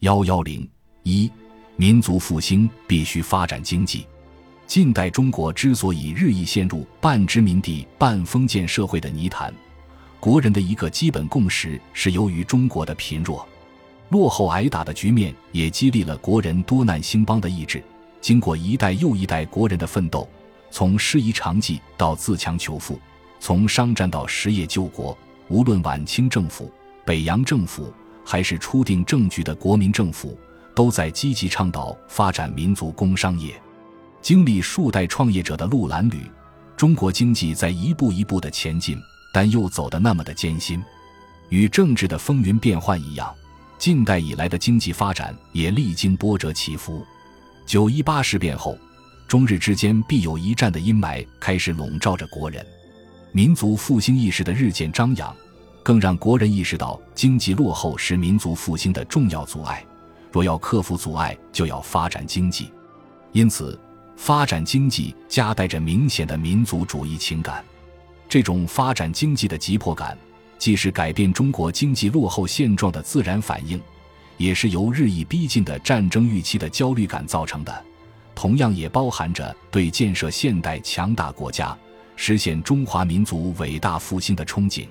幺幺零一，民族复兴必须发展经济。近代中国之所以日益陷入半殖民地半封建社会的泥潭，国人的一个基本共识是由于中国的贫弱、落后挨打的局面，也激励了国人多难兴邦的意志。经过一代又一代国人的奋斗，从师夷长技到自强求富，从商战到实业救国，无论晚清政府、北洋政府，还是初定政局的国民政府，都在积极倡导发展民族工商业。经历数代创业者的路褴旅，中国经济在一步一步的前进，但又走得那么的艰辛。与政治的风云变幻一样，近代以来的经济发展也历经波折起伏。九一八事变后，中日之间必有一战的阴霾开始笼罩着国人，民族复兴意识的日渐张扬，更让国人意识到经济落后是民族复兴的重要阻碍。若要克服阻碍，就要发展经济。因此。发展经济夹带着明显的民族主义情感，这种发展经济的急迫感，既是改变中国经济落后现状的自然反应，也是由日益逼近的战争预期的焦虑感造成的。同样，也包含着对建设现代强大国家、实现中华民族伟大复兴的憧憬。